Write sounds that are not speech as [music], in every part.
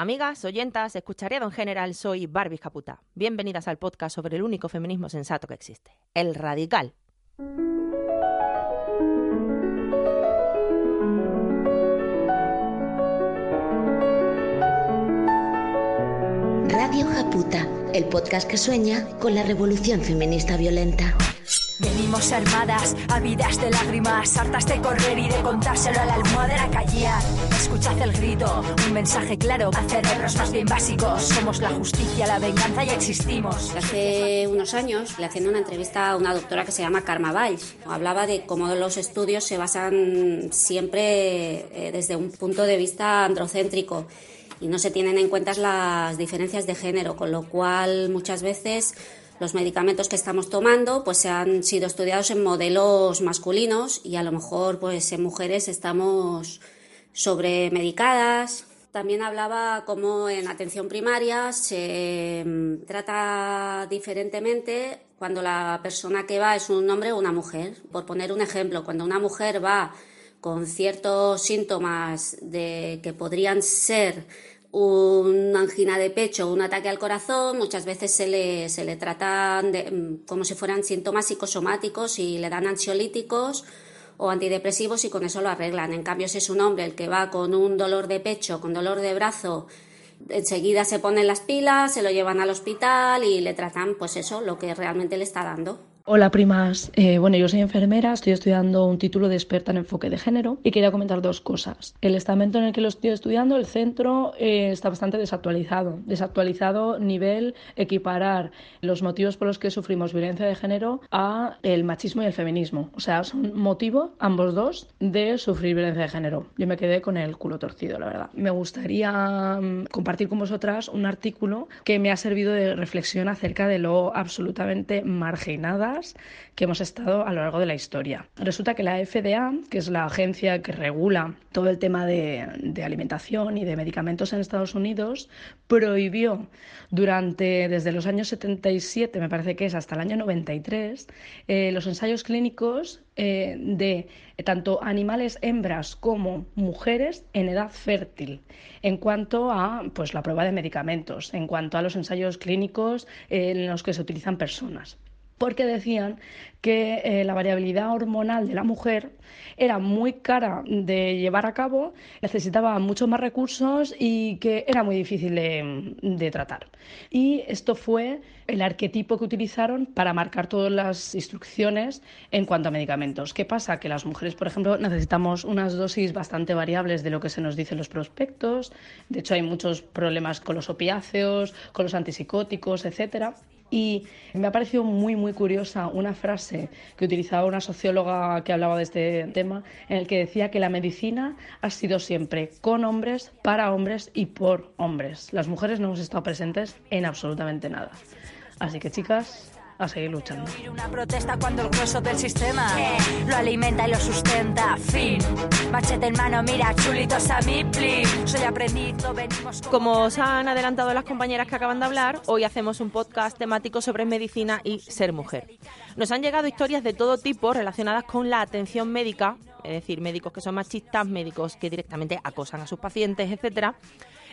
Amigas, oyentas, escucharía en general, soy Barbie Caputa. Bienvenidas al podcast sobre el único feminismo sensato que existe, el radical. Radio Japuta, el podcast que sueña con la revolución feminista violenta. Venimos armadas, ávidas de lágrimas, hartas de correr y de contárselo a la almohadera callar. Escuchad el grito, un mensaje claro a cerebros más bien básicos. Somos la justicia, la venganza y existimos. Hace unos años le hacían una entrevista a una doctora que se llama Karma Valls. Hablaba de cómo los estudios se basan siempre eh, desde un punto de vista androcéntrico y no se tienen en cuenta las diferencias de género, con lo cual muchas veces los medicamentos que estamos tomando pues se han sido estudiados en modelos masculinos y a lo mejor pues en mujeres estamos sobremedicadas. También hablaba cómo en atención primaria se mm, trata diferentemente cuando la persona que va es un hombre o una mujer. Por poner un ejemplo, cuando una mujer va con ciertos síntomas de que podrían ser una angina de pecho un ataque al corazón, muchas veces se le, se le tratan de- mm, como si fueran síntomas psicosomáticos y le dan ansiolíticos o antidepresivos y con eso lo arreglan. En cambio, si es un hombre el que va con un dolor de pecho, con dolor de brazo, enseguida se ponen las pilas, se lo llevan al hospital y le tratan, pues eso, lo que realmente le está dando. Hola primas, Eh, bueno yo soy enfermera, estoy estudiando un título de experta en enfoque de género y quería comentar dos cosas. El estamento en el que lo estoy estudiando, el centro, eh, está bastante desactualizado. Desactualizado nivel equiparar los motivos por los que sufrimos violencia de género a el machismo y el feminismo. O sea, son motivo, ambos dos, de sufrir violencia de género. Yo me quedé con el culo torcido, la verdad. Me gustaría mm, compartir con vosotras un artículo que me ha servido de reflexión acerca de lo absolutamente que hemos estado a lo largo de la historia. Resulta que la FDA, que es la agencia que regula todo el tema de, de alimentación y de medicamentos en Estados Unidos, prohibió durante desde los años 77, me parece que es hasta el año 93, eh, los ensayos clínicos eh, de tanto animales hembras como mujeres en edad fértil en cuanto a pues la prueba de medicamentos, en cuanto a los ensayos clínicos eh, en los que se utilizan personas porque decían que eh, la variabilidad hormonal de la mujer era muy cara de llevar a cabo, necesitaba muchos más recursos y que era muy difícil de, de tratar. Y esto fue el arquetipo que utilizaron para marcar todas las instrucciones en cuanto a medicamentos. ¿Qué pasa? Que las mujeres, por ejemplo, necesitamos unas dosis bastante variables de lo que se nos dice en los prospectos. De hecho, hay muchos problemas con los opiáceos, con los antipsicóticos, etcétera. Y me ha parecido muy, muy curiosa una frase que utilizaba una socióloga que hablaba de este tema, en el que decía que la medicina ha sido siempre con hombres, para hombres y por hombres. Las mujeres no hemos estado presentes en absolutamente nada. Así que, chicas, a seguir luchando. Ir Una protesta cuando el grueso del sistema lo alimenta y lo sustenta. Fin. Machete en mano, mira, chulitos a mi plin. Soy aprendiz, no venimos con- Como os han adelantado las compañeras que acaban de hablar, hoy hacemos un podcast temático sobre medicina y ser mujer. Nos han llegado historias de todo tipo relacionadas con la atención médica, es decir, médicos que son machistas, médicos que directamente acosan a sus pacientes, etcétera.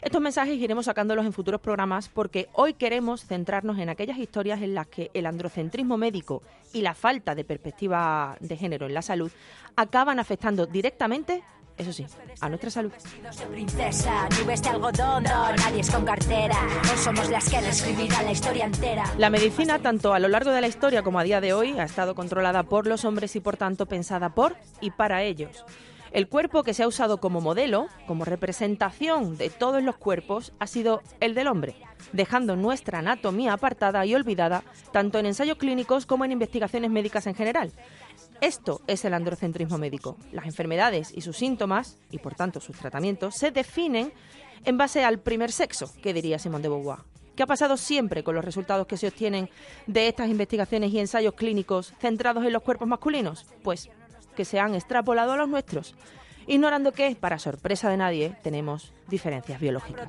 Estos mensajes iremos sacándolos en futuros programas porque hoy queremos centrarnos en aquellas historias en las que el androcentrismo médico y la falta de perspectiva de género en la salud acaban afectando directamente, eso sí, a nuestra salud. La medicina, tanto a lo largo de la historia como a día de hoy, ha estado controlada por los hombres y por tanto pensada por y para ellos. El cuerpo que se ha usado como modelo, como representación de todos los cuerpos, ha sido el del hombre, dejando nuestra anatomía apartada y olvidada tanto en ensayos clínicos como en investigaciones médicas en general. Esto es el androcentrismo médico. Las enfermedades y sus síntomas, y por tanto sus tratamientos, se definen en base al primer sexo, que diría Simone de Beauvoir. ¿Qué ha pasado siempre con los resultados que se obtienen de estas investigaciones y ensayos clínicos centrados en los cuerpos masculinos? Pues que se han extrapolado a los nuestros ignorando que, para sorpresa de nadie, tenemos diferencias biológicas.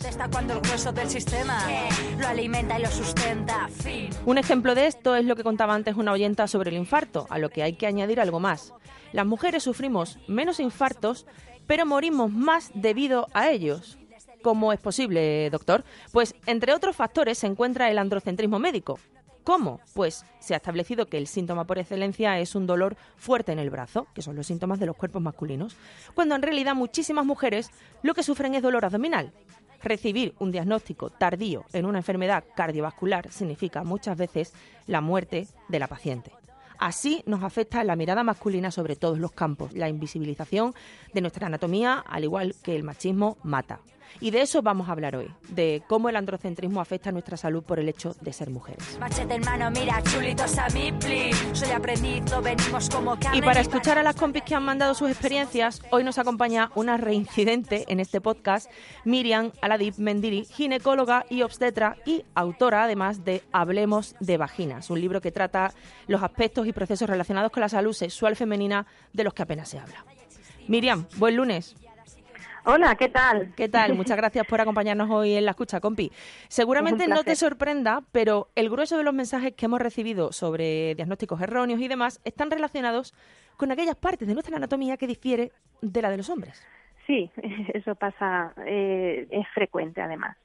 Un ejemplo de esto es lo que contaba antes una oyenta sobre el infarto, a lo que hay que añadir algo más. Las mujeres sufrimos menos infartos, pero morimos más debido a ellos. ¿Cómo es posible, doctor? Pues, entre otros factores, se encuentra el androcentrismo médico, ¿Cómo? Pues se ha establecido que el síntoma por excelencia es un dolor fuerte en el brazo, que son los síntomas de los cuerpos masculinos, cuando en realidad muchísimas mujeres lo que sufren es dolor abdominal. Recibir un diagnóstico tardío en una enfermedad cardiovascular significa muchas veces la muerte de la paciente. Así nos afecta la mirada masculina sobre todos los campos. La invisibilización de nuestra anatomía, al igual que el machismo, mata. Y de eso vamos a hablar hoy, de cómo el androcentrismo afecta a nuestra salud por el hecho de ser mujeres. y para escuchar a las compis que han mandado sus experiencias, hoy nos acompaña una reincidente en este podcast, Miriam Aladip Mendiri, ginecóloga y obstetra y autora además de Hablemos de Vaginas, un libro que trata los aspectos y procesos relacionados con la salud sexual femenina de los que apenas se habla. Miriam, buen lunes. Hola, ¿qué tal? ¿Qué tal? [laughs] Muchas gracias por acompañarnos hoy en la escucha, compi. Seguramente no te sorprenda, pero el grueso de los mensajes que hemos recibido sobre diagnósticos erróneos y demás están relacionados con aquellas partes de nuestra anatomía que difiere de la de los hombres. Sí, [laughs] eso pasa, eh, es frecuente además.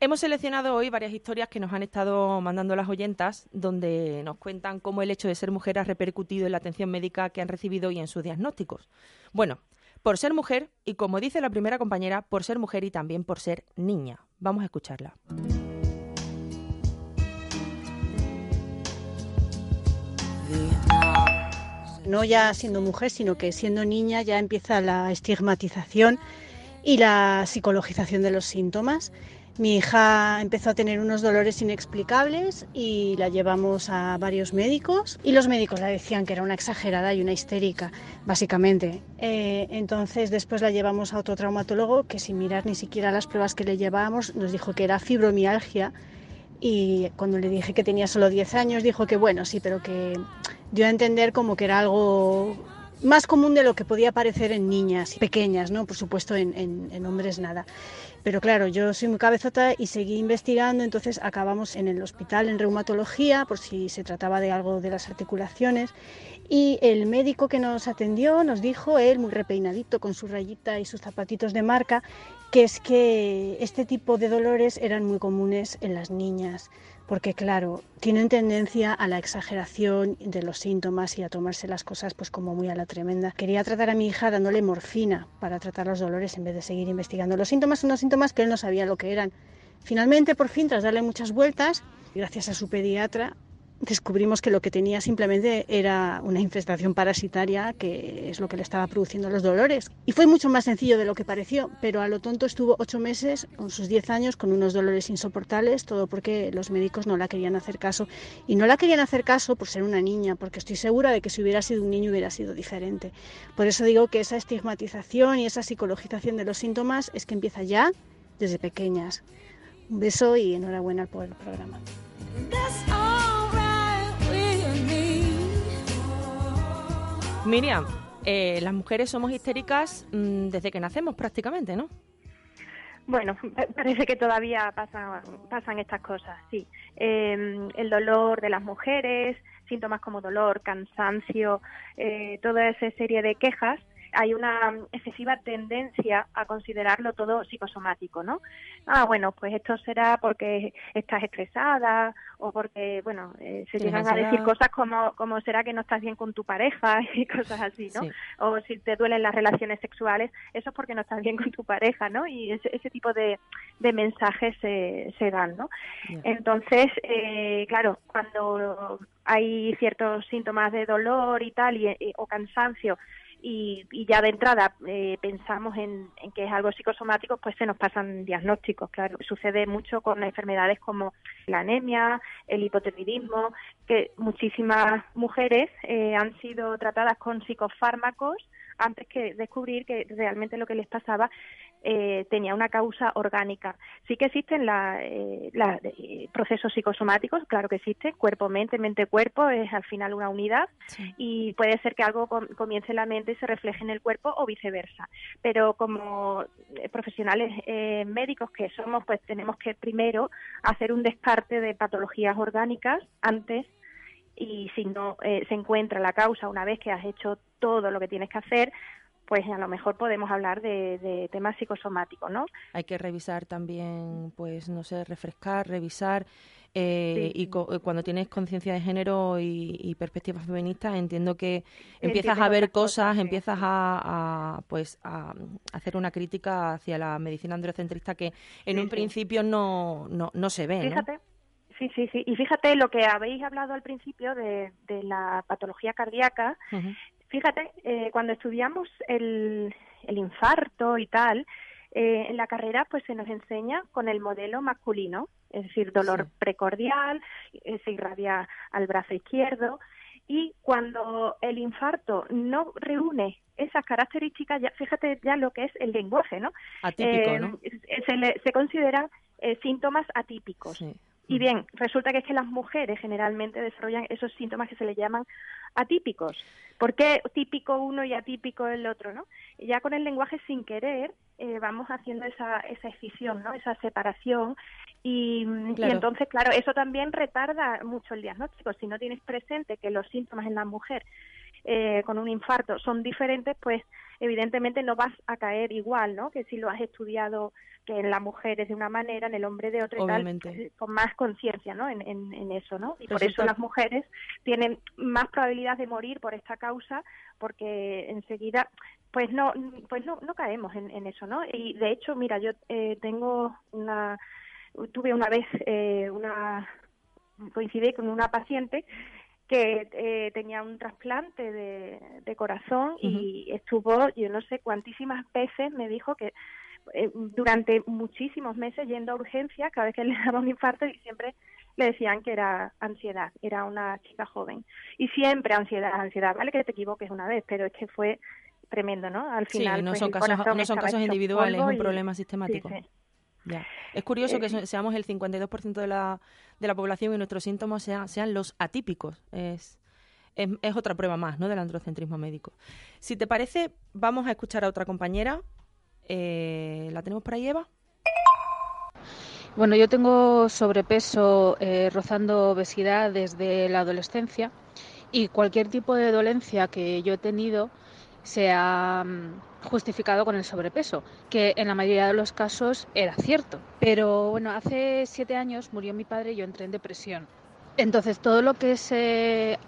Hemos seleccionado hoy varias historias que nos han estado mandando las oyentas, donde nos cuentan cómo el hecho de ser mujer ha repercutido en la atención médica que han recibido y en sus diagnósticos. Bueno, por ser mujer y, como dice la primera compañera, por ser mujer y también por ser niña. Vamos a escucharla. No ya siendo mujer, sino que siendo niña ya empieza la estigmatización y la psicologización de los síntomas. Mi hija empezó a tener unos dolores inexplicables y la llevamos a varios médicos y los médicos le decían que era una exagerada y una histérica, básicamente. Eh, entonces después la llevamos a otro traumatólogo que sin mirar ni siquiera las pruebas que le llevábamos nos dijo que era fibromialgia y cuando le dije que tenía solo 10 años dijo que bueno, sí, pero que dio a entender como que era algo más común de lo que podía parecer en niñas pequeñas, ¿no? Por supuesto en hombres nada. Pero claro, yo soy muy cabezota y seguí investigando, entonces acabamos en el hospital en reumatología por si se trataba de algo de las articulaciones y el médico que nos atendió nos dijo, él muy repeinadito con su rayita y sus zapatitos de marca, que es que este tipo de dolores eran muy comunes en las niñas porque claro, tienen tendencia a la exageración de los síntomas y a tomarse las cosas pues como muy a la tremenda. Quería tratar a mi hija dándole morfina para tratar los dolores en vez de seguir investigando. Los síntomas son unos síntomas que él no sabía lo que eran. Finalmente, por fin, tras darle muchas vueltas, gracias a su pediatra, descubrimos que lo que tenía simplemente era una infestación parasitaria, que es lo que le estaba produciendo los dolores. Y fue mucho más sencillo de lo que pareció, pero a lo tonto estuvo ocho meses, con sus diez años, con unos dolores insoportables, todo porque los médicos no la querían hacer caso. Y no la querían hacer caso por ser una niña, porque estoy segura de que si hubiera sido un niño hubiera sido diferente. Por eso digo que esa estigmatización y esa psicologización de los síntomas es que empieza ya desde pequeñas. Un beso y enhorabuena por el programa. Miriam, eh, las mujeres somos histéricas mm, desde que nacemos prácticamente, ¿no? Bueno, parece que todavía pasan, pasan estas cosas, sí. Em, el dolor de las mujeres, síntomas como dolor, cansancio, eh, toda esa serie de quejas hay una excesiva tendencia a considerarlo todo psicosomático, ¿no? Ah, bueno, pues esto será porque estás estresada o porque, bueno, eh, se llegan a decir cosas como, como será que no estás bien con tu pareja [laughs] y cosas así, ¿no? O si te duelen las relaciones sexuales, eso es porque no estás bien con tu pareja, ¿no? Y ese, ese tipo de, de mensajes se, se dan, ¿no? Entonces, eh, claro, cuando hay ciertos síntomas de dolor y tal, y, eh, o cansancio, y, ya de entrada eh, pensamos en, que es algo psicosomático, pues se nos pasan diagnósticos. Claro, sucede mucho con enfermedades como la anemia, el hipotiroidismo, que muchísimas mujeres eh, han sido tratadas con psicofármacos antes que descubrir que realmente lo que les pasaba eh, tenía una causa orgánica. Sí que existen la, eh, eh, procesos psicosomáticos, claro que existen, cuerpo-mente, mente-cuerpo, es al final una unidad y puede ser que algo comience en la mente y se refleje en el cuerpo o viceversa. Pero como profesionales médicos que somos, pues tenemos que primero hacer un descarte de patologías orgánicas antes y si no se encuentra la causa una vez que has hecho todo lo que tienes que hacer, pues a lo mejor podemos hablar de, temas psicosomáticos, ¿no? Hay que revisar también, pues no sé, refrescar, revisar. Eh, y eh, cuando tienes conciencia de género y, perspectiva feminista, entiendo que empiezas a ver cosas, empiezas a, pues a, hacer una crítica hacia la medicina androcentrista que en un principio no, no, no se ve. Fíjate. Sí, sí, sí. Y fíjate lo que habéis hablado al principio de, la patología cardíaca, Fíjate, eh, cuando estudiamos el, el infarto y tal, eh, en la carrera pues se nos enseña con el modelo masculino, es decir, dolor precordial, eh, se irradia al brazo izquierdo y cuando el infarto no reúne esas características, ya, fíjate ya lo que es el lenguaje, ¿no? Atípico, ¿no? Se, se consideran síntomas atípicos. Y bien, resulta que es que las mujeres generalmente desarrollan esos síntomas que se le llaman atípicos. ¿Por qué típico uno y atípico el otro? ¿no? Ya con el lenguaje sin querer eh, vamos haciendo esa, esa escisión, ¿no? esa separación y, entonces, claro, eso también retarda mucho el diagnóstico. Si no tienes presente que los síntomas en la mujer eh, con un infarto son diferentes, pues evidentemente no vas a caer igual, ¿no? Que si lo has estudiado que en la mujer es de una manera, en el hombre de otra y tal, pues, con más conciencia, ¿no? En, en, eso, ¿no? Y por eso las mujeres tienen más probabilidad de morir por esta causa, porque enseguida, pues no, pues no, no caemos en, en eso, ¿no? Y de hecho, mira, yo eh, tengo una, tuve una vez eh, una coincidí con una paciente que eh, tenía un trasplante de, corazón y estuvo, yo no sé cuantísimas veces, me dijo que eh, durante muchísimos meses yendo a urgencias, cada vez que [laughs] le daba un infarto y siempre le decían que era ansiedad, era una chica joven. Y siempre ansiedad, ansiedad, vale que te equivoques una vez, pero es que fue tremendo, ¿no? Al final, sí, no pues, son casos, no son casos individuales, es un problema sistemático. Es curioso que eh, seamos el 52% de la, de la población y nuestros síntomas sean, sean los atípicos. Es, es, otra prueba más ¿no? del androcentrismo médico. Si te parece, vamos a escuchar a otra compañera. Eh, ¿La tenemos por ahí, Eva? Bueno, yo tengo sobrepeso eh, rozando obesidad desde la adolescencia y cualquier tipo de dolencia que yo he tenido se ha mm, justificado con el sobrepeso, que en la mayoría de los casos era cierto. Pero bueno, hace siete años murió mi padre y yo entré en depresión. Entonces todo lo que se,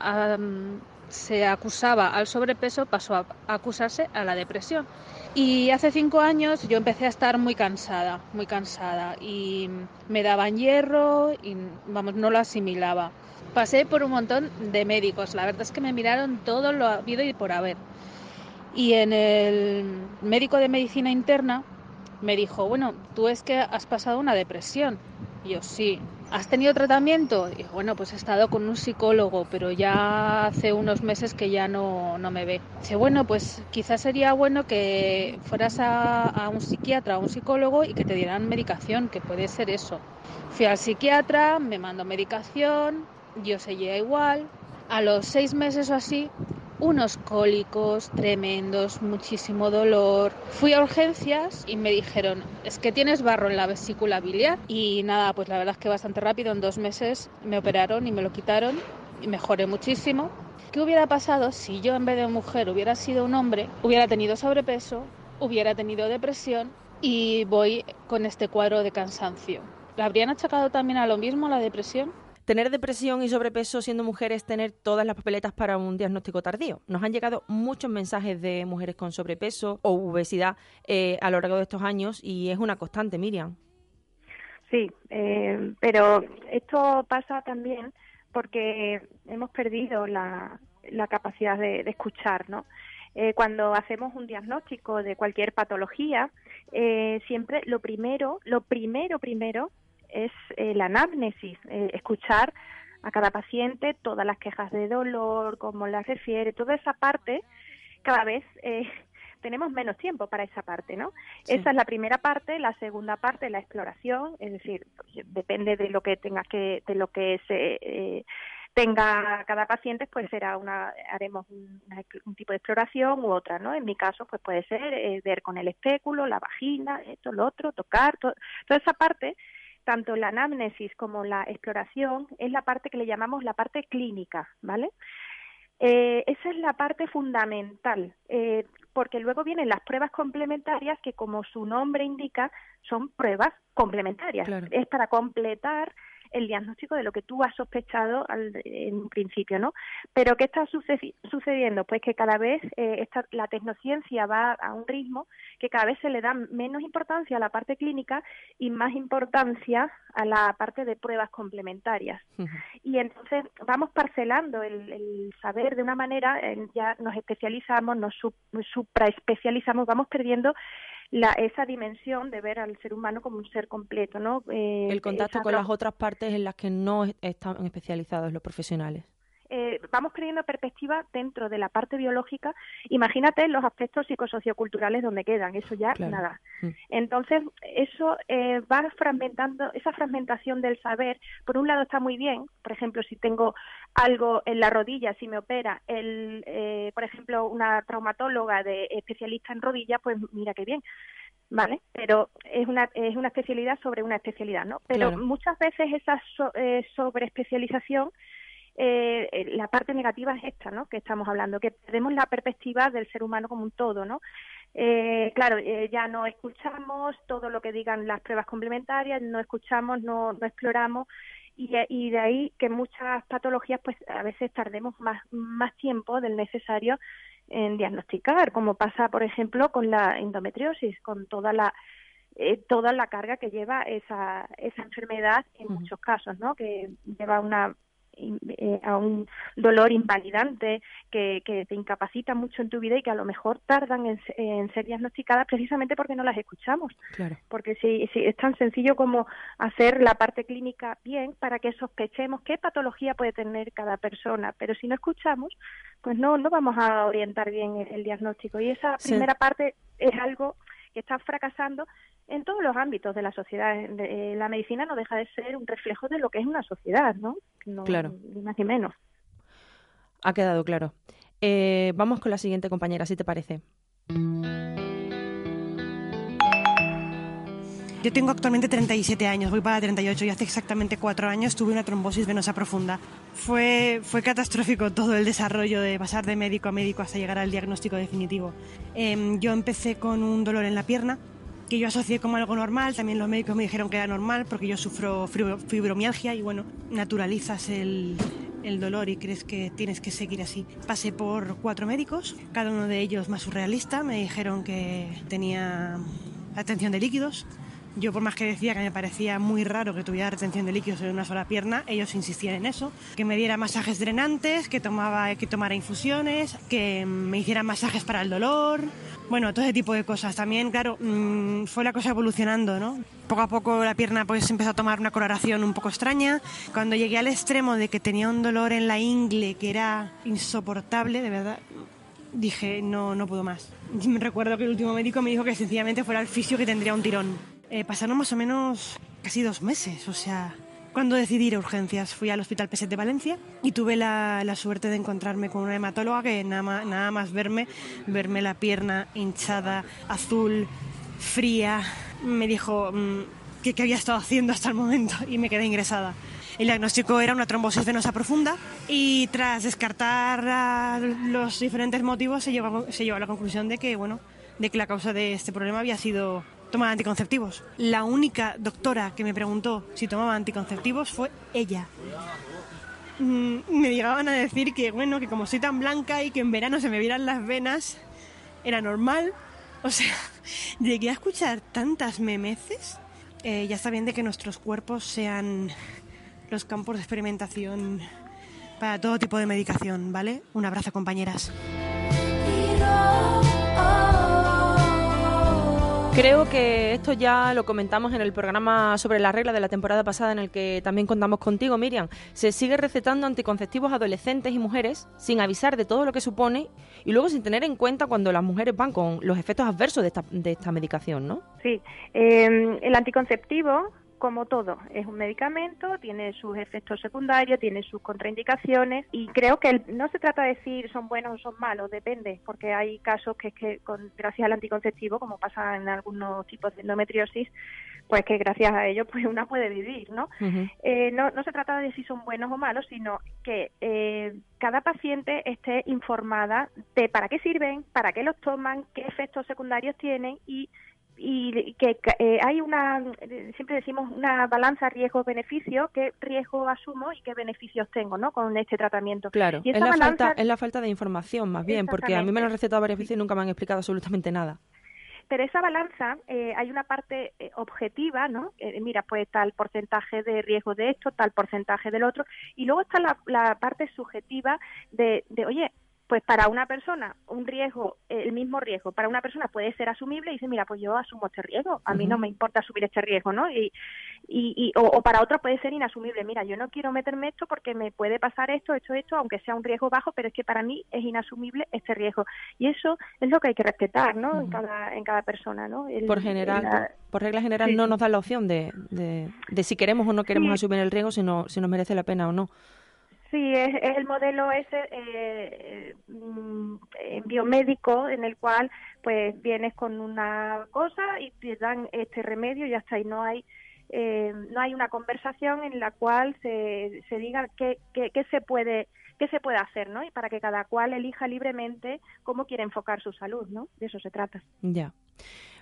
se acusaba al sobrepeso pasó a acusarse a la depresión. Y hace cinco años yo empecé a estar muy cansada, muy cansada y me daban hierro y vamos, no lo asimilaba. Pasé por un montón de médicos, la verdad es que me miraron todo lo habido y por haber. Y en el médico de medicina interna me dijo, bueno, tú es que has pasado una depresión. Y yo, sí. ¿Has tenido tratamiento? Y bueno, pues he estado con un psicólogo, pero ya hace unos meses que ya no, no me ve. Dice, bueno, pues quizás sería bueno que fueras a, a un psiquiatra, a un psicólogo y que te dieran medicación, que puede ser eso. Fui al psiquiatra, me mandó medicación, yo seguía igual. A los seis meses o así unos cólicos tremendos, muchísimo dolor. Fui a urgencias y me dijeron, es que tienes barro en la vesícula biliar. Y nada, pues la verdad es que bastante rápido, en dos meses me operaron y me lo quitaron y mejoré muchísimo. ¿Qué hubiera pasado si yo en vez de mujer hubiera sido un hombre? Hubiera tenido sobrepeso, hubiera tenido depresión y voy con este cuadro de cansancio. ¿La habrían achacado también a lo mismo la depresión? Tener depresión y sobrepeso siendo mujeres, tener todas las papeletas para un diagnóstico tardío. Nos han llegado muchos mensajes de mujeres con sobrepeso o obesidad eh, a lo largo de estos años y es una constante, Miriam. Sí, eh, pero esto pasa también porque hemos perdido la, capacidad de, escuchar, ¿no? Eh, cuando hacemos un diagnóstico de cualquier patología, siempre lo primero, lo primero, primero es eh, la anamnesis, eh, escuchar a cada paciente todas las quejas de dolor, cómo las refiere, toda esa parte cada vez eh, [laughs] tenemos menos tiempo para esa parte, ¿no? Esa es la primera parte, la segunda parte, la exploración, es decir, depende de lo que tengas que, de lo que se eh, tenga cada paciente, pues será una, haremos un, tipo de exploración u otra, ¿no? En mi caso, pues puede ser eh, ver con el espéculo, la vagina, esto, lo otro, tocar, toda esa parte tanto la anamnesis como la exploración es la parte que le llamamos la parte clínica, ¿vale? Eh, esa es la parte fundamental, eh, porque luego vienen las pruebas complementarias que, como su nombre indica, son pruebas complementarias. Es para completar el diagnóstico de lo que tú has sospechado en un principio, ¿no? Pero ¿qué está sucediendo? Pues que cada vez eh, la tecnociencia va a un ritmo que cada vez se le da menos importancia a la parte clínica y más importancia a la parte de pruebas complementarias. Y entonces vamos parcelando el, saber de una manera, ya nos especializamos, nos supraespecializamos, vamos perdiendo la, esa dimensión de ver al ser humano como un ser completo, ¿no? Eh, el contacto con las otras partes en las que no están especializados los profesionales. Eh, vamos creyendo perspectiva dentro de la parte biológica. Imagínate los aspectos psicosocioculturales donde quedan, eso ya nada. Mm. Entonces, eso eh, va fragmentando, esa fragmentación del saber, por un lado está muy bien, por ejemplo, si tengo algo en la rodilla, si me opera, el, eh, por ejemplo, una traumatóloga de especialista en rodilla, pues mira qué bien. ¿vale? Pero es una, es una especialidad sobre una especialidad, ¿no? Pero muchas veces esa so, eh, sobreespecialización eh, la parte negativa es esta, ¿no? Que estamos hablando, que perdemos la perspectiva del ser humano como un todo, ¿no? Eh, claro, eh, ya no escuchamos todo lo que digan las pruebas complementarias, no escuchamos, no, no exploramos y, y de ahí que muchas patologías, pues a veces tardemos más, más tiempo del necesario en diagnosticar, como pasa, por ejemplo, con la endometriosis, con toda la eh, toda la carga que lleva esa, esa enfermedad en muchos casos, ¿no? Que lleva una eh, a un dolor invalidante que, que, te incapacita mucho en tu vida y que a lo mejor tardan en, ser diagnosticadas precisamente porque no las escuchamos. Porque si, si, es tan sencillo como hacer la parte clínica bien para que sospechemos qué patología puede tener cada persona, pero si no escuchamos, pues no, no vamos a orientar bien el, diagnóstico. Y esa primera parte es algo que está fracasando en todos los ámbitos de la sociedad. Eh, la medicina no deja de ser un reflejo de lo que es una sociedad, ¿no? claro. Ni más ni menos. Ha quedado claro. Eh, vamos con la siguiente compañera, si te parece. Yo tengo actualmente 37 años, voy para 38 y hace exactamente cuatro años tuve una trombosis venosa profunda. Fue, fue catastrófico todo el desarrollo de pasar de médico a médico hasta llegar al diagnóstico definitivo. Em, yo empecé con un dolor en la pierna, que yo asocié como algo normal, también los médicos me dijeron que era normal porque yo sufro fibromialgia y bueno, naturalizas el, el dolor y crees que tienes que seguir así. Pasé por cuatro médicos, cada uno de ellos más surrealista, me dijeron que tenía atención de líquidos, yo por más que decía que me parecía muy raro que tuviera retención de líquidos en una sola pierna, ellos insistían en eso, que me diera masajes drenantes, que tomaba que tomara infusiones, que me hiciera masajes para el dolor, bueno, todo ese tipo de cosas. También, claro, mm, fue la cosa evolucionando, ¿no? Poco a poco la pierna pues empezó a tomar una coloración un poco extraña. Cuando llegué al extremo de que tenía un dolor en la ingle que era insoportable, de verdad, dije, no, no puedo más. Recuerdo que el último médico me dijo que sencillamente fuera el fisio que tendría un tirón. Eh, pasaron más o menos casi dos meses, o sea, cuando decidí ir a urgencias. Fui al Hospital Peset de Valencia y tuve la, suerte de encontrarme con una hematóloga que nada más, nada más verme, verme la pierna hinchada, azul, fría, me dijo mm, qué había estado haciendo hasta el momento y me quedé ingresada. El diagnóstico era una trombosis venosa profunda y tras descartar los diferentes motivos se llegó, se a la conclusión de que, bueno, de que la causa de este problema había sido tomar anticonceptivos. La única doctora que me preguntó si tomaba anticonceptivos fue ella. Mm, me llegaban a decir que, bueno, que como soy tan blanca y que en verano se me vieran las venas, era normal. O sea, [laughs] llegué a escuchar tantas memeces. Eh, ya está bien de que nuestros cuerpos sean los campos de experimentación para todo tipo de medicación, ¿vale? Un abrazo, compañeras. Creo que esto ya lo comentamos en el programa sobre la regla de la temporada pasada en el que también contamos contigo, Miriam. Se sigue recetando anticonceptivos adolescentes y mujeres sin avisar de todo lo que supone y luego sin tener en cuenta cuando las mujeres van con los efectos adversos de esta, de esta medicación, ¿no? Sí, eh, el anticonceptivo como todo, es un medicamento, tiene sus efectos secundarios, tiene sus contraindicaciones y creo que no se trata de decir son buenos o son malos, depende, porque hay casos que es que con, gracias al anticonceptivo, como pasa en algunos tipos de endometriosis, pues que gracias a ello pues una puede vivir, ¿no? eh, no, no se trata de si son buenos o malos, sino que eh, cada paciente esté informada de para qué sirven, para qué los toman, qué efectos secundarios tienen y y que eh, hay una, siempre decimos, una balanza riesgo-beneficio, qué riesgo asumo y qué beneficios tengo ¿no? con este tratamiento. Claro, es, la falta, es la falta de información más bien, porque a mí me lo han recetado varias veces y nunca me han explicado absolutamente nada. Pero esa balanza, eh, hay una parte eh, objetiva, ¿no? Eh, mira, pues tal porcentaje de riesgo de esto, tal porcentaje del otro, y luego está la, la parte subjetiva de, de, oye, pues para una persona un riesgo, el mismo riesgo, para una persona puede ser asumible y dice, mira, pues yo asumo este riesgo, a mí no me importa asumir este riesgo, ¿no? Y, y, y o, o, para otra puede ser inasumible, mira, yo no quiero meterme esto porque me puede pasar esto, esto, esto, aunque sea un riesgo bajo, pero es que para mí es inasumible este riesgo. Y eso es lo que hay que respetar, ¿no? Uh -huh. en, cada, en cada persona, ¿no? El, por general, la... por regla general, sí. no nos da la opción de, de, de, si queremos o no queremos sí. asumir el riesgo, sino si nos merece la pena o no. Sí, es, el modelo ese eh, eh, biomédico en el cual pues vienes con una cosa y te dan este remedio y está, y no hay eh, no hay una conversación en la cual se, se diga qué, qué, qué se puede qué se puede hacer, ¿no? Y para que cada cual elija libremente cómo quiere enfocar su salud, ¿no? De eso se trata. Ya.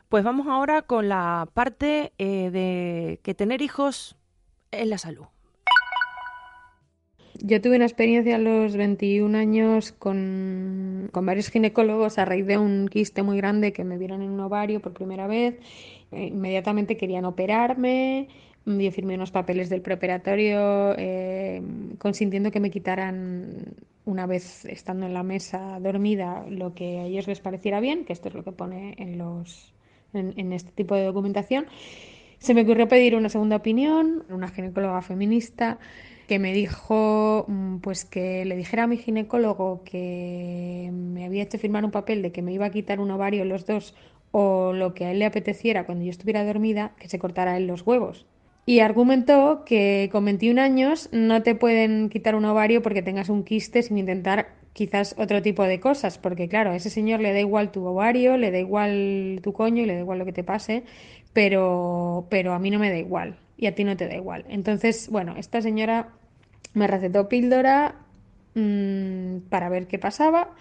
Pues vamos ahora con la parte eh, de que tener hijos es la salud. Yo tuve una experiencia a los 21 años con, varios ginecólogos a raíz de un quiste muy grande que me vieron en un ovario por primera vez. Eh, inmediatamente querían operarme, yo firmé unos papeles del preoperatorio eh, consintiendo que me quitaran una vez estando en la mesa dormida lo que a ellos les pareciera bien, que esto es lo que pone en este tipo de documentación. Se me ocurrió pedir una segunda opinión, una ginecóloga feminista que me dijo pues que le dijera a mi ginecólogo que me había hecho firmar un papel de que me iba a quitar un ovario los dos o lo que a él le apeteciera cuando yo estuviera dormida, que se cortara él los huevos. Y argumentó que con 21 años no te pueden quitar un ovario porque tengas un quiste sin intentar quizás otro tipo de cosas, porque claro, a ese señor le da igual tu ovario, le da igual tu coño y le da igual lo que te pase, pero, pero a mí no me da igual y a ti no te da igual. Entonces, bueno, esta señora me recetó píldora mmm, para ver qué pasaba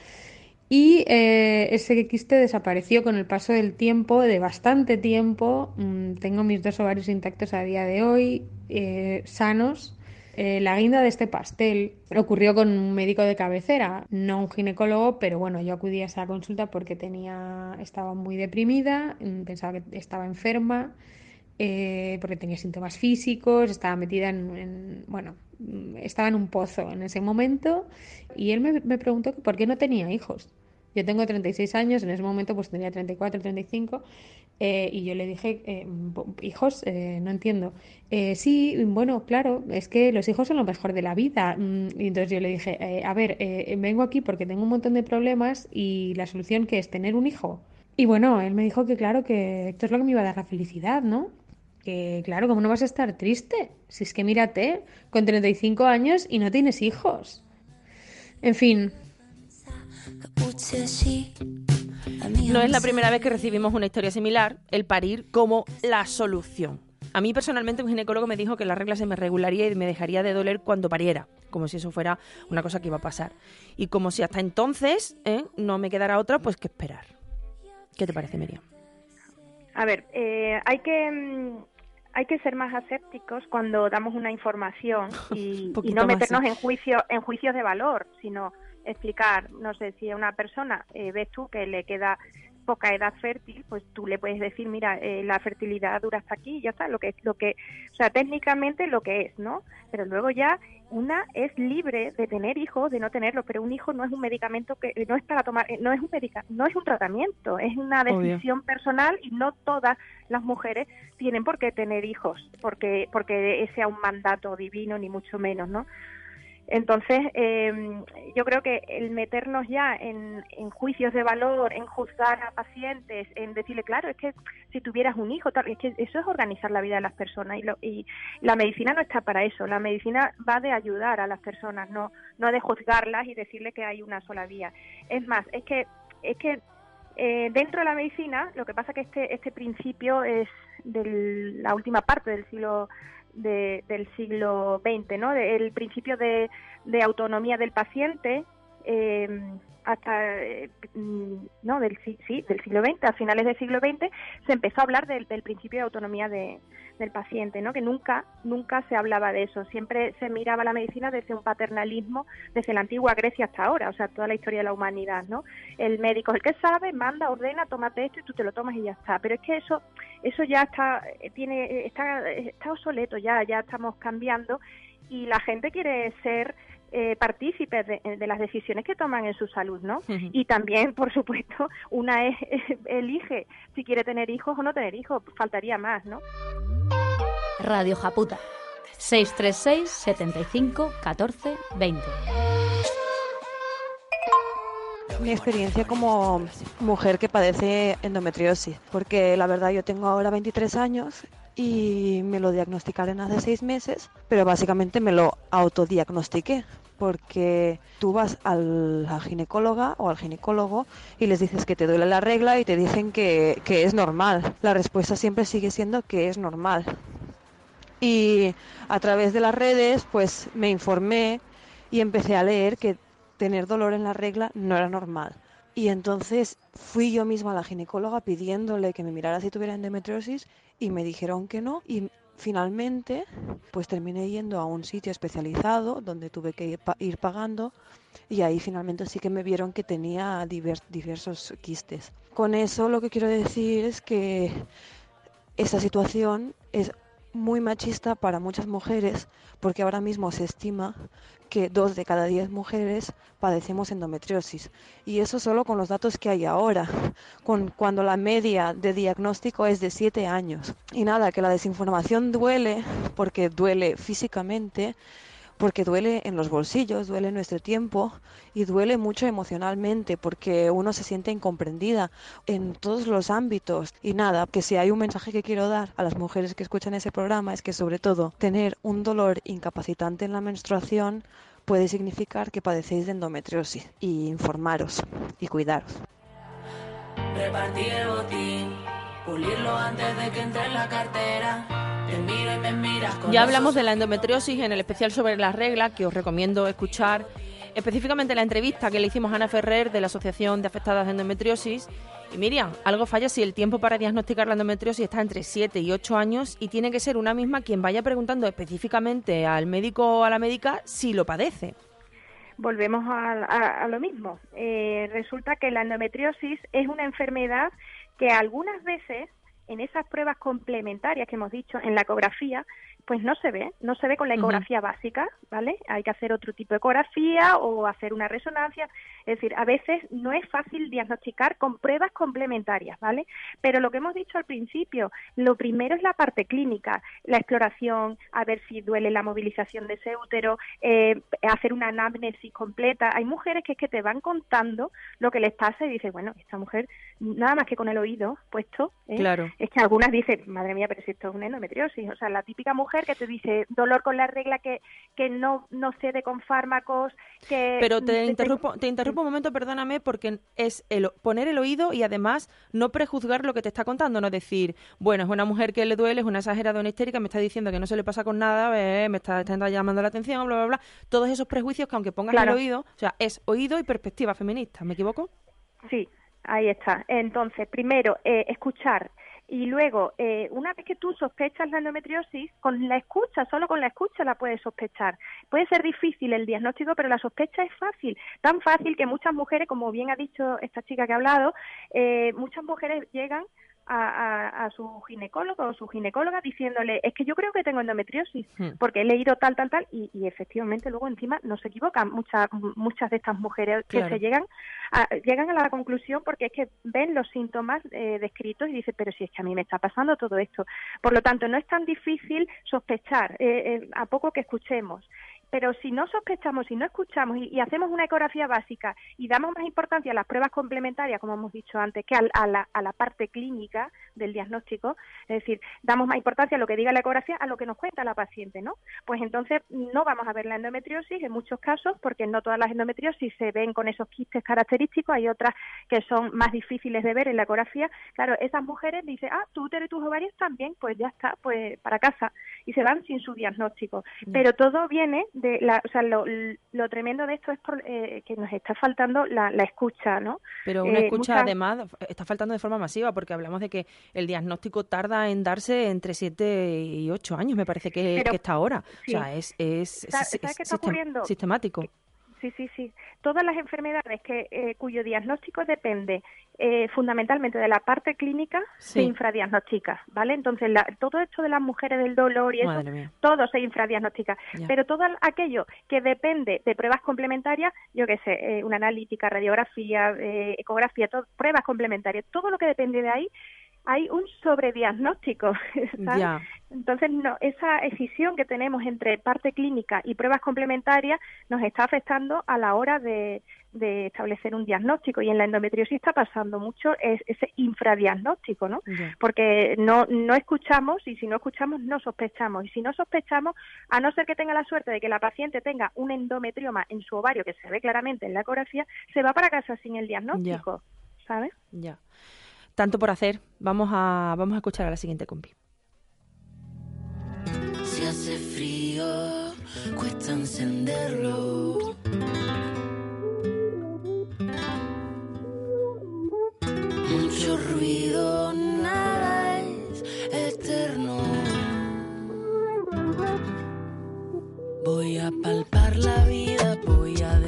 y eh, ese quiste desapareció con el paso del tiempo, de bastante tiempo. Mm, tengo mis dos ovarios intactos a día de hoy, eh, sanos. Eh, la guinda de este pastel ocurrió con un médico de cabecera, no un ginecólogo, pero bueno, yo acudí a esa consulta porque tenía, estaba muy deprimida, mm, pensaba que estaba enferma, eh, porque tenía síntomas físicos, estaba metida en, en, bueno, estaba en un pozo en ese momento y él me, me preguntó que por qué no tenía hijos. Yo tengo 36 años, en ese momento pues tenía 34, 35 eh, y yo le dije, eh, hijos, eh, no entiendo. Eh, sí, bueno, claro, es que los hijos son lo mejor de la vida. Mm, y entonces yo le dije, eh, a ver, eh, vengo aquí porque tengo un montón de problemas y la solución que es tener un hijo. Y bueno, él me dijo que claro, que esto es lo que me iba a dar la felicidad, ¿no? Que claro, ¿cómo no vas a estar triste? Si es que mírate, con 35 años y no tienes hijos. En fin, no es la primera vez que recibimos una historia similar, el parir como la solución. A mí personalmente un ginecólogo me dijo que la regla se me regularía y me dejaría de doler cuando pariera, como si eso fuera una cosa que iba a pasar. Y como si hasta entonces ¿eh? no me quedara otra, pues que esperar. ¿Qué te parece, Miriam? A ver, eh, hay que hay que ser más asépticos cuando damos una información [laughs] y, y no meternos más, ¿eh? en juicio en juicios de valor, sino explicar, no sé, si a una persona eh, ves tú que le queda poca edad fértil, pues tú le puedes decir, mira, eh, la fertilidad dura hasta aquí, y ya está, lo que lo que, o sea, técnicamente lo que es, ¿no? Pero luego ya una es libre de tener hijos, de no tenerlos, pero un hijo no es un medicamento que no es para tomar, eh, no es un medica, no es un tratamiento, es una decisión personal y no todas las mujeres tienen por qué tener hijos, porque porque sea un mandato divino ni mucho menos, ¿no? Entonces, eh, yo creo que el meternos ya en, juicios de valor, en juzgar a pacientes, en decirle, claro, es que si tuvieras un hijo, tal, es que eso es organizar la vida de las personas y, y la medicina no está para eso. La medicina va de ayudar a las personas, no, no de juzgarlas y decirle que hay una sola vía. Es más, es que, es que eh, dentro de la medicina, lo que pasa es que este, este principio es de la última parte del siglo del siglo XX, ¿no? el principio de, de, autonomía del paciente eh, hasta eh, mm, no del sí, del siglo XX a finales del siglo XX se empezó a hablar del, principio de autonomía de, del paciente no que nunca nunca se hablaba de eso. Siempre se miraba la medicina desde un paternalismo desde la antigua Grecia hasta ahora o sea toda la historia de la humanidad no el médico es el que sabe manda ordena tómate esto y tú te lo tomas y ya está. Pero es que eso eso ya está eh, tiene está está obsoleto ya ya estamos cambiando y la gente quiere ser eh, partícipes de, las decisiones que toman en su salud, ¿no? Y también, por supuesto, [laughs] una es, elige si quiere tener hijos o no tener hijos, faltaría más, ¿no? Radio Japuta 636 75 14 20 mi experiencia como mujer que padece endometriosis, porque la verdad yo tengo ahora 23 años y me lo diagnosticaron hace seis meses, pero básicamente me lo autodiagnostiqué porque tú vas a la ginecóloga o al ginecólogo y les dices que te duele la regla y te dicen que, que es normal. La respuesta siempre sigue siendo que es normal. Y a través de las redes pues me informé y empecé a leer que tener dolor en la regla no era normal. Y entonces fui yo misma a la ginecóloga pidiéndole que me mirara si tuviera endometriosis y me dijeron que no finalmente pues terminé yendo a un sitio especializado donde tuve que ir, pagando y ahí finalmente sí que me vieron que tenía diversos quistes. Con eso lo que quiero decir es que esta situación es muy machista para muchas mujeres porque ahora mismo se estima que dos de cada diez mujeres padecemos endometriosis. Y eso solo con los datos que hay ahora, con, cuando la media de diagnóstico es de siete años. Y nada, que la desinformación duele, porque duele físicamente, porque duele en los bolsillos, duele en nuestro tiempo y duele mucho emocionalmente porque uno se siente incomprendida en todos los ámbitos. Y nada, que si hay un mensaje que quiero dar a las mujeres que escuchan ese programa es que sobre todo tener un dolor incapacitante en la menstruación puede significar que padecéis de endometriosis y informaros y cuidaros. pulirlo antes de que entre en la cartera ya hablamos de la endometriosis en el especial sobre las reglas, que os recomiendo escuchar específicamente la entrevista que le hicimos a Ana Ferrer de la Asociación de Afectadas de Endometriosis. Y Miriam, algo falla si el tiempo para diagnosticar la endometriosis está entre 7 y 8 años y tiene que ser una misma quien vaya preguntando específicamente al médico o a la médica si lo padece. Volvemos a, lo mismo. Eh, resulta que la endometriosis es una enfermedad que algunas veces en esas pruebas complementarias que hemos dicho en la ecografía, pues no se ve, no se ve con la ecografía básica, ¿vale? Hay que hacer otro tipo de ecografía o hacer una resonancia, es decir, a veces no es fácil diagnosticar con pruebas complementarias, ¿vale? Pero lo que hemos dicho al principio, lo primero es la parte clínica, la exploración, a ver si duele la movilización de ese útero, eh, hacer una anamnesis completa. Hay mujeres que es que te van contando lo que les pasa y dices, bueno, esta mujer nada más que con el oído puesto, ¿eh? claro. es que algunas dicen, madre mía, pero si esto es una endometriosis, o sea, la típica mujer que te dice dolor con la regla que, que no, no cede con fármacos, que... Pero te interrumpo, te interrumpo un momento, perdóname, porque es el, poner el oído y además no prejuzgar lo que te está contando, no decir, bueno, es una mujer que le duele, es una exagerada, una histérica, me está diciendo que no se le pasa con nada, me está, está, llamando la atención, bla, bla, bla. Todos esos prejuicios que aunque pongas el oído, o sea, es oído y perspectiva feminista, ¿me equivoco? Sí, ahí está. Entonces, primero, eh, escuchar Y luego, eh, una vez que tú sospechas la endometriosis, con la escucha, solo con la escucha la puedes sospechar. Puede ser difícil el diagnóstico, pero la sospecha es fácil. Tan fácil que muchas mujeres, como bien ha dicho esta chica que ha hablado, eh, muchas mujeres llegan a, a, su ginecólogo o su ginecóloga diciéndole es que yo creo que tengo endometriosis Hmm. porque he leído tal tal tal y, y efectivamente luego encima no se equivocan muchas muchas de estas mujeres que se llegan a, llegan a la conclusión porque es que ven los síntomas eh, descritos y dicen pero si es que a mí me está pasando todo esto por lo tanto no es tan difícil sospechar eh, eh, a poco que escuchemos pero si no sospechamos, si no escuchamos y, y hacemos una ecografía básica y damos más importancia a las pruebas complementarias, como hemos dicho antes, que al- a, la, a la parte clínica del diagnóstico, es decir, damos más importancia a lo que diga la ecografía a lo que nos cuenta la paciente, ¿no? Pues entonces no vamos a ver la endometriosis en muchos casos, porque no todas las endometriosis se ven con esos quistes característicos, hay otras que son más difíciles de ver en la ecografía. Claro, esas mujeres dicen, ah, tu útero y tus ovarios también, pues ya está, pues para casa, y se van sin su diagnóstico. Pero todo viene de la, o sea, lo, lo tremendo de esto es por, eh, que nos está faltando la, la escucha, ¿no? Pero una Eh, escucha, muchas- además, está faltando de forma masiva, porque hablamos de que el diagnóstico tarda en darse entre 7 y 8 años, me parece que, Pero- que está ahora. sí. O sea, es, es, ¿Sabes- es- sabes es qué está sistem- ocurriendo? sistemático. Sí, sí, sí. Todas las enfermedades que eh, cuyo diagnóstico depende eh, fundamentalmente de la parte clínica se Sí. infradiagnostica, ¿vale? Entonces, la- todo esto de las mujeres del dolor y eso, mía. todo se infradiagnostica. Ya. Pero todo aquello que depende de pruebas complementarias, yo qué sé, eh, una analítica, radiografía, eh, ecografía, todo- pruebas complementarias, todo lo que depende de ahí, hay un sobrediagnóstico. [laughs] Ya. Entonces, no, esa escisión que tenemos entre parte clínica y pruebas complementarias nos está afectando a la hora de, de establecer un diagnóstico. Y en la endometriosis está pasando mucho es- ese infradiagnóstico, ¿no? Porque no, no escuchamos y si no escuchamos no sospechamos. Y si no sospechamos, a no ser que tenga la suerte de que la paciente tenga un endometrioma en su ovario, que se ve claramente en la ecografía, se va para casa sin el diagnóstico, ¿sabes? Ya. Tanto por hacer. Vamos a, vamos a escuchar a la siguiente compi. Si hace frío, cuesta encenderlo. Mucho ruido, nada es eterno. Voy a palpar la vida, voy a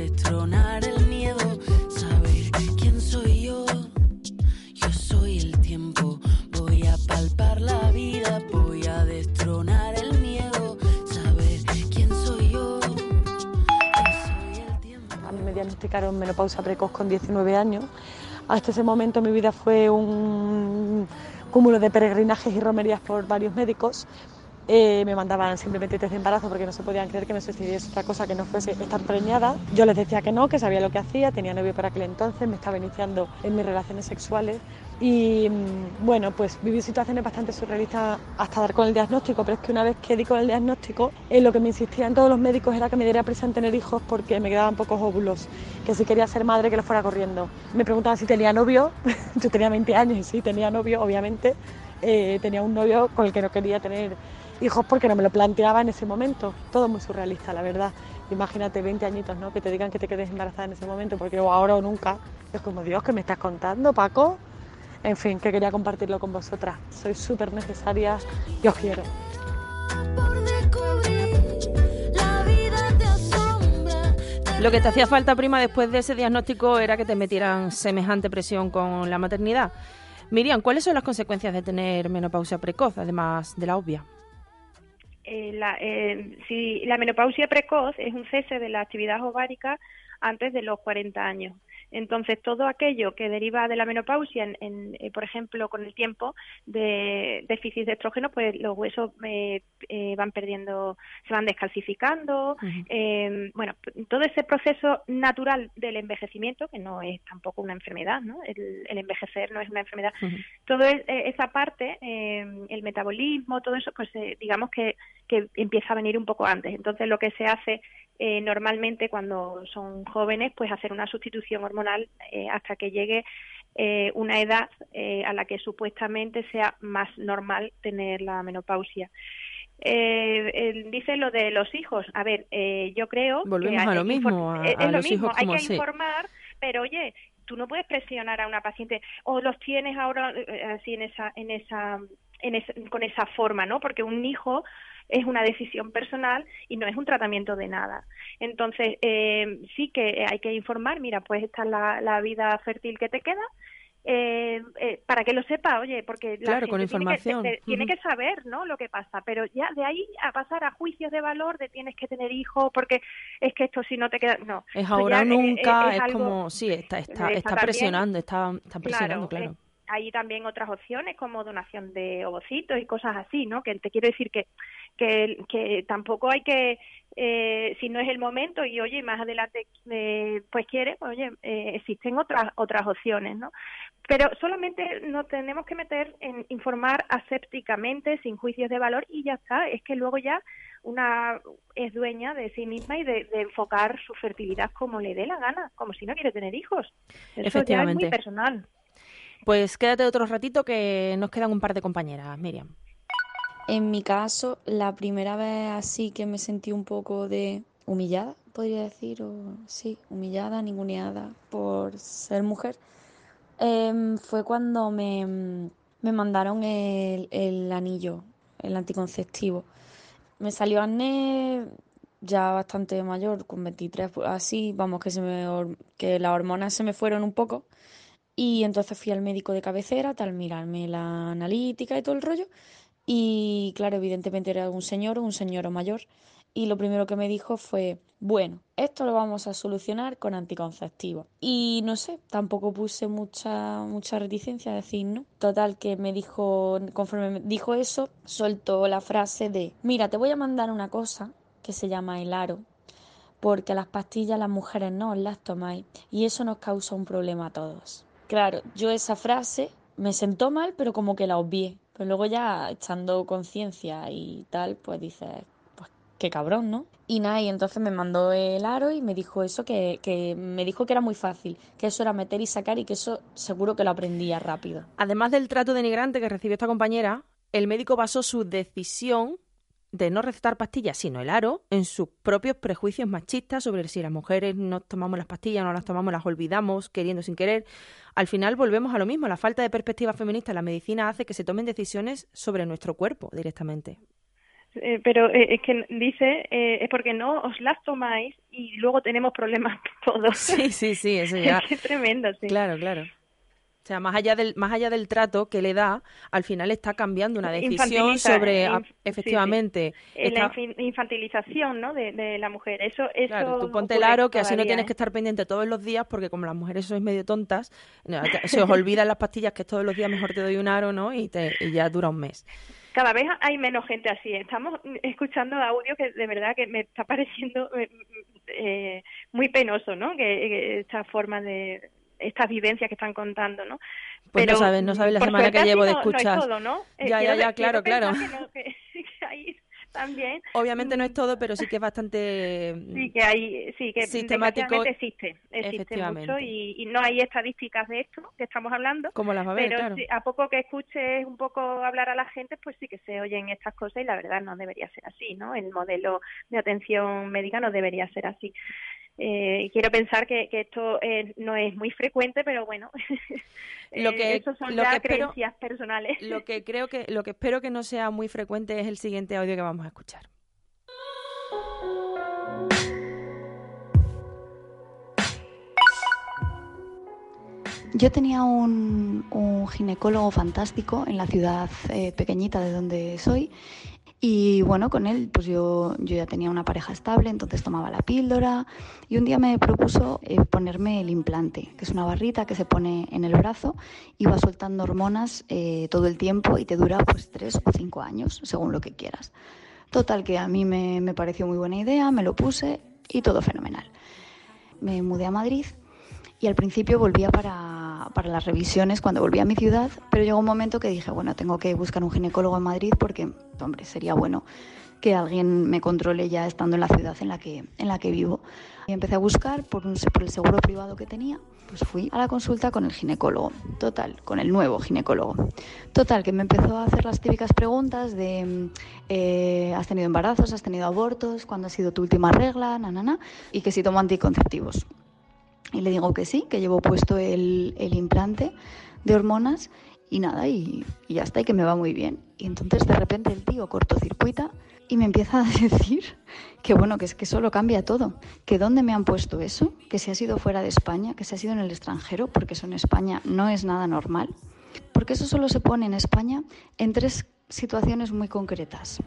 menopausia precoz con 19 años. Hasta ese momento mi vida fue un cúmulo de peregrinajes y romerías por varios médicos. Eh, me mandaban simplemente test de embarazo porque no se podían creer que me sucediese otra cosa que no fuese estar preñada. Yo les decía que no, que sabía lo que hacía, tenía novio para aquel entonces, me estaba iniciando en mis relaciones sexuales y mm, bueno, pues viví situaciones bastante surrealistas hasta dar con el diagnóstico, pero es que una vez que di con el diagnóstico, eh, lo que me insistían todos los médicos era que me diera prisa en tener hijos porque me quedaban pocos óvulos, que si quería ser madre que lo fuera corriendo. Me preguntaban si tenía novio, [laughs] yo tenía 20 años y sí, tenía novio, obviamente. Eh, tenía un novio con el que no quería tener hijos porque no me lo planteaba en ese momento. Todo muy surrealista, la verdad. Imagínate 20 añitos, ¿no? Que te digan que te quedes embarazada en ese momento, porque o ahora o nunca. Es como, Dios, ¿qué me estás contando, Paco? En fin, que quería compartirlo con vosotras. Sois súper necesarias y os quiero. Lo que te hacía falta, prima, después de ese diagnóstico era que te metieran semejante presión con la maternidad. Miriam, ¿cuáles son las consecuencias de tener menopausia precoz, además de la obvia? Eh, la, eh, si la menopausia precoz es un cese de la actividad ovárica antes de los 40 años. Entonces, todo aquello que deriva de la menopausia, en, en, eh, por ejemplo, con el tiempo de déficit de estrógeno, pues los huesos eh, eh, van perdiendo, se van descalcificando. eh, bueno, todo ese proceso natural del envejecimiento, que no es tampoco una enfermedad, ¿no? El, el envejecer no es una enfermedad. Toda esa parte, eh, el metabolismo, todo eso, pues digamos que, que empieza a venir un poco antes. Entonces, lo que se hace eh, normalmente cuando son jóvenes, pues hacer una sustitución hormonal eh, hasta que llegue eh, una edad eh, a la que supuestamente sea más normal tener la menopausia. Eh, dice lo de los hijos. A ver, eh, yo creo Volvemos que a lo mismo, a- es, a lo los mismo. hijos hay como que informar, pero oye, tú no puedes presionar a una paciente o los tienes ahora así en esa, en esa, en esa, con esa forma, ¿no? Porque un hijo es una decisión personal y no es un tratamiento de nada. Entonces, eh, sí que hay que informar, mira, pues esta es la, la vida fértil que te queda, eh, eh, para que lo sepa, oye, porque la Claro, con gente tiene que- información. te- tiene que saber, ¿no? Lo que pasa, pero ya de ahí a pasar a juicios de valor de tienes que tener hijos porque es que esto si no te queda, no. Es ahora o eh, nunca, eh, es, algo- como, sí, está, está, está presionando, está, está presionando, claro. hay también otras opciones como donación de ovocitos y cosas así, ¿no? Que te quiero decir que que, que tampoco hay que eh, si no es el momento y oye más adelante eh, pues quiere oye eh, existen otras otras opciones no pero solamente nos tenemos que meter en informar asépticamente sin juicios de valor y ya está es que luego ya una es dueña de sí misma y de, de enfocar su fertilidad como le dé la gana como si no quiere tener hijos eso ya es Efectivamente. muy personal Pues quédate otro ratito que nos quedan un par de compañeras, Miriam. En mi caso, la primera vez así que me sentí un poco de humillada, podría decir, o sí, humillada, ninguneada por ser mujer, em, fue cuando me, me mandaron el, anillo, el anticonceptivo. Me salió acné ya bastante mayor, con 23, pues, así, vamos, que, se me, que las hormonas se me fueron un poco. Y entonces fui al médico de cabecera, tal, mirarme la analítica y todo el rollo. Y claro, evidentemente era un señor, un señor mayor. Y lo primero que me dijo fue, bueno, esto lo vamos a solucionar con anticonceptivos. Y no sé, tampoco puse mucha, mucha reticencia a decir no. Total, que me dijo, conforme me dijo eso, soltó la frase de, mira, te voy a mandar una cosa que se llama el aro, porque las pastillas las mujeres no las tomáis y eso nos causa un problema a todos. Claro, yo esa frase me sentó mal, pero como que la obvié. Pero luego ya echando conciencia y tal, pues dices, pues qué cabrón, ¿no? Y nada, y entonces me mandó el aro y me dijo eso, que, que me dijo que era muy fácil, que eso era meter y sacar y que eso seguro que lo aprendía rápido. Además del trato denigrante que recibió esta compañera, el médico basó su decisión de no recetar pastillas, sino el aro, en sus propios prejuicios machistas sobre si las mujeres no tomamos las pastillas, no las tomamos, las olvidamos, queriendo sin querer. Al final volvemos a lo mismo, la falta de perspectiva feminista en la medicina hace que se tomen decisiones sobre nuestro cuerpo directamente. Eh, pero eh, es que dice eh, es porque no os las tomáis y luego tenemos problemas [laughs] todos. Sí, sí, sí, eso ya. es que es tremendo, sí. Claro, claro. O sea, más allá del más allá del trato que le da, al final está cambiando una decisión sobre a- inf- sí, sí. efectivamente Eh, la infantilización ¿no? de, de la mujer. Eso, eso Claro, tú ponte el aro que así no tienes ¿eh? que estar pendiente todos los días porque como las mujeres sois medio tontas, se os olvidan las pastillas que todos los días mejor te doy un aro, ¿no? Y, te, y ya dura un mes. Cada vez hay menos gente así. Estamos escuchando audio que de verdad que me está pareciendo eh, eh, muy penoso, ¿no? Que, que esta forma de estas vivencias que están contando, ¿no? Pues no sabes, no sabes la por semana que llevo de no- no es escuchar. todo, ¿no? Eh, Ya, ya, ya, claro, claro. que no, que- también Obviamente no es todo, pero sí que es bastante Sí, que hay, sí, que sistemático. existe, existe Efectivamente. mucho y, y no hay estadísticas de esto que estamos hablando. ¿Cómo las va a ver? Pero Claro. a poco que escuches un poco hablar a la gente, pues sí que se oyen estas cosas y la verdad no debería ser así, ¿no? El modelo de atención médica no debería ser así. Eh, quiero pensar que, que esto eh, no es muy frecuente, pero bueno, [laughs] Lo eh, que- eso son lo ya que espero- creencias personales. Lo que creo que lo que espero que no sea muy frecuente es el siguiente audio que vamos a escuchar. Yo tenía un, ginecólogo fantástico en la ciudad eh, pequeñita de donde soy y bueno, con él pues yo, yo ya tenía una pareja estable, entonces tomaba la píldora y un día me propuso eh, ponerme el implante, que es una barrita que se pone en el brazo y va soltando hormonas eh, todo el tiempo y te dura pues tres o cinco años, según lo que quieras. Total que a mí me, pareció muy buena idea, me lo puse y todo fenomenal. Me mudé a Madrid y al principio volvía para, para las revisiones cuando volvía a mi ciudad, pero llegó un momento que dije, bueno, tengo que buscar un ginecólogo en Madrid porque, hombre, sería bueno que alguien me controle ya estando en la ciudad en la que, en la que vivo. Y empecé a buscar por, un, por el seguro privado que tenía, pues fui a la consulta con el ginecólogo, total, con el nuevo ginecólogo. Total, que me empezó a hacer las típicas preguntas de, eh, ¿has tenido embarazos, has tenido abortos, cuándo ha sido tu última regla, na, na, na, y que si tomo anticonceptivos. Y le digo que sí, que llevo puesto el, el implante de hormonas y nada, y, y ya está, y que me va muy bien. Y entonces de repente el tío cortocircuita y me empieza a [laughs] decir que bueno, que es que solo cambia todo, que dónde me han puesto eso, que si ha sido fuera de España, que si ha sido en el extranjero, porque eso en España no es nada normal, porque eso solo se pone en España en tres situaciones muy concretas.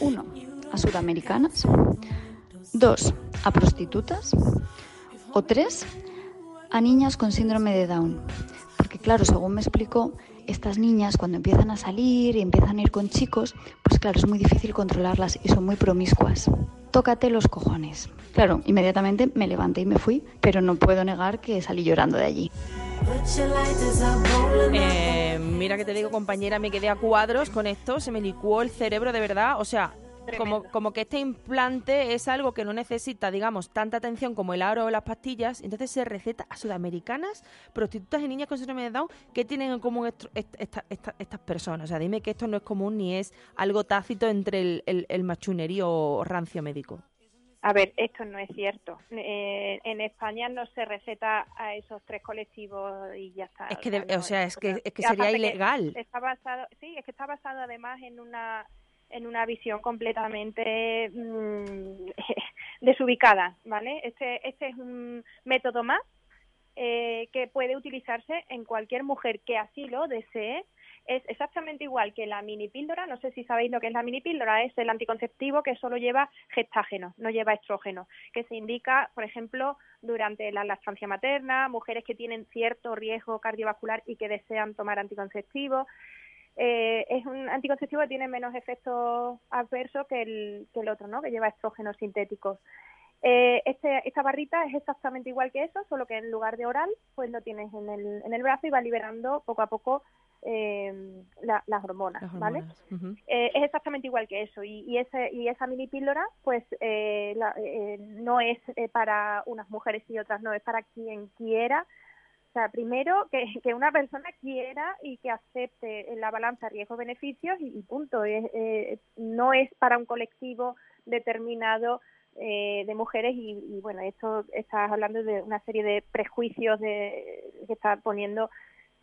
Uno, a sudamericanas. Dos, a prostitutas. O tres, a niñas con síndrome de Down. Porque claro, según me explicó, estas niñas cuando empiezan a salir y empiezan a ir con chicos, pues claro, es muy difícil controlarlas y son muy promiscuas. Tócate los cojones. Claro, inmediatamente me levanté y me fui, pero no puedo negar que salí llorando de allí. Eh, mira que te digo, compañera, me quedé a cuadros con esto, se me licuó el cerebro de verdad. O sea, como, como que este implante es algo que no necesita, digamos, tanta atención como el aro o las pastillas, entonces se receta a sudamericanas, prostitutas y niñas con síndrome de Down, ¿qué tienen en común est- esta- esta- estas personas? O sea, dime que esto no es común ni es algo tácito entre el, el, el machunerío rancio médico. A ver, esto no es cierto. Eh, en España no se receta a esos tres colectivos y ya está. Es que, de- o sea, es que, es que sería que ilegal. Está basado, sí, es que está basado además en una en una visión completamente mm, [laughs] desubicada, ¿vale? Este este es un método más eh, que puede utilizarse en cualquier mujer que así lo desee. Es exactamente igual que la mini píldora. No sé si sabéis lo que es la mini píldora. Es el anticonceptivo que solo lleva gestágeno, no lleva estrógeno, que se indica, por ejemplo, durante la lactancia materna, mujeres que tienen cierto riesgo cardiovascular y que desean tomar anticonceptivo. Eh, es un anticonceptivo que tiene menos efectos adversos que el, que el otro, ¿no? Que lleva estrógenos sintéticos. Eh, este, esta barrita es exactamente igual que eso, solo que en lugar de oral, pues lo tienes en el, en el brazo y va liberando poco a poco eh, la- las hormonas, Las ¿vale? Eh, es exactamente igual que eso y, y, ese, y esa mini píldora pues eh, la- eh, no es eh, para unas mujeres y otras no, es para quien quiera. Sea, primero que, [laughs] que una persona quiera y que acepte en la balanza riesgos-beneficios y, y punto. Es, eh, no es para un colectivo determinado eh, de mujeres y, y, bueno, esto estás hablando de una serie de prejuicios de, que está poniendo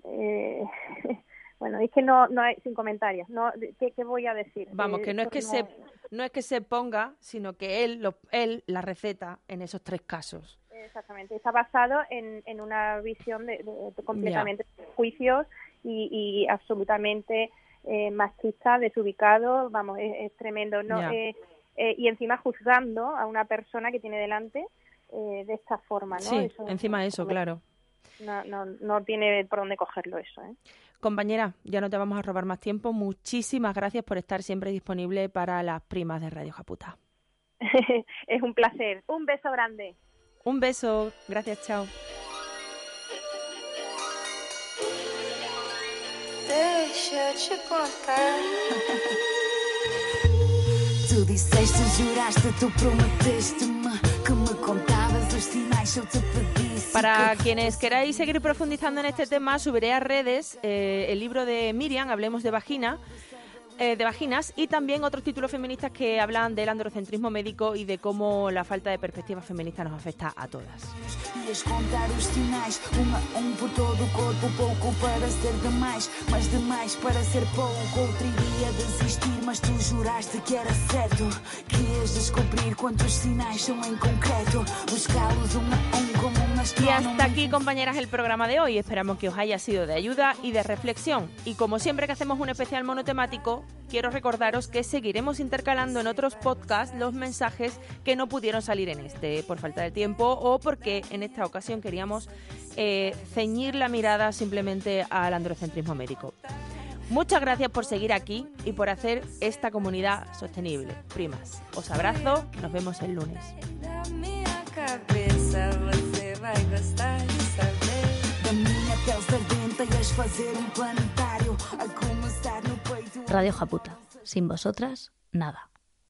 eh, [laughs] bueno, es que no, no hay, sin comentarios, no, ¿qué, qué voy a decir? Vamos, Eh, que no es que se no es que se ponga, sino que él lo, él la receta en esos tres casos. Exactamente, está basado en, en una visión de, de- de completamente juicios y, y absolutamente eh, machista, desubicado, vamos, es, es tremendo, ¿no? Eh, eh, y encima juzgando a una persona que tiene delante de esta forma, ¿no? sí, Eso- encima de eso, claro. no, no, no tiene por dónde cogerlo eso, ¿eh? Compañera, ya no te vamos a robar más tiempo. Muchísimas gracias por estar siempre disponible para las primas de Radio Japuta. [laughs] es un placer. Un beso grande. Un beso, gracias, chao. Deixa eu te contar. [laughs] Tu disseste, juraste, tu prometeste-me que me contavas os sinais se eu te pedisse. Para quienes queráis seguir profundizando en este tema, subiré a redes eh, el libro de Miriam, Hablemos de Vagina, eh, de vaginas, y también otros títulos feministas que hablan del androcentrismo médico y de cómo la falta de perspectiva feminista nos afecta a todas. Y hasta aquí, compañeras, el programa de hoy. Esperamos que os haya sido de ayuda y de reflexión. Y como siempre que hacemos un especial monotemático, quiero recordaros que seguiremos intercalando en otros podcasts los mensajes que no pudieron salir en este por falta de tiempo o porque en esta ocasión queríamos eh, ceñir la mirada simplemente al androcentrismo médico. Muchas gracias por seguir aquí y por hacer esta comunidad sostenible. Primas, os abrazo, nos vemos el lunes. Vai gostar de saber. Da minha pele sardenta ias fazer um planetário a começar no peito. Radio Japuta. Sin vosotras, nada.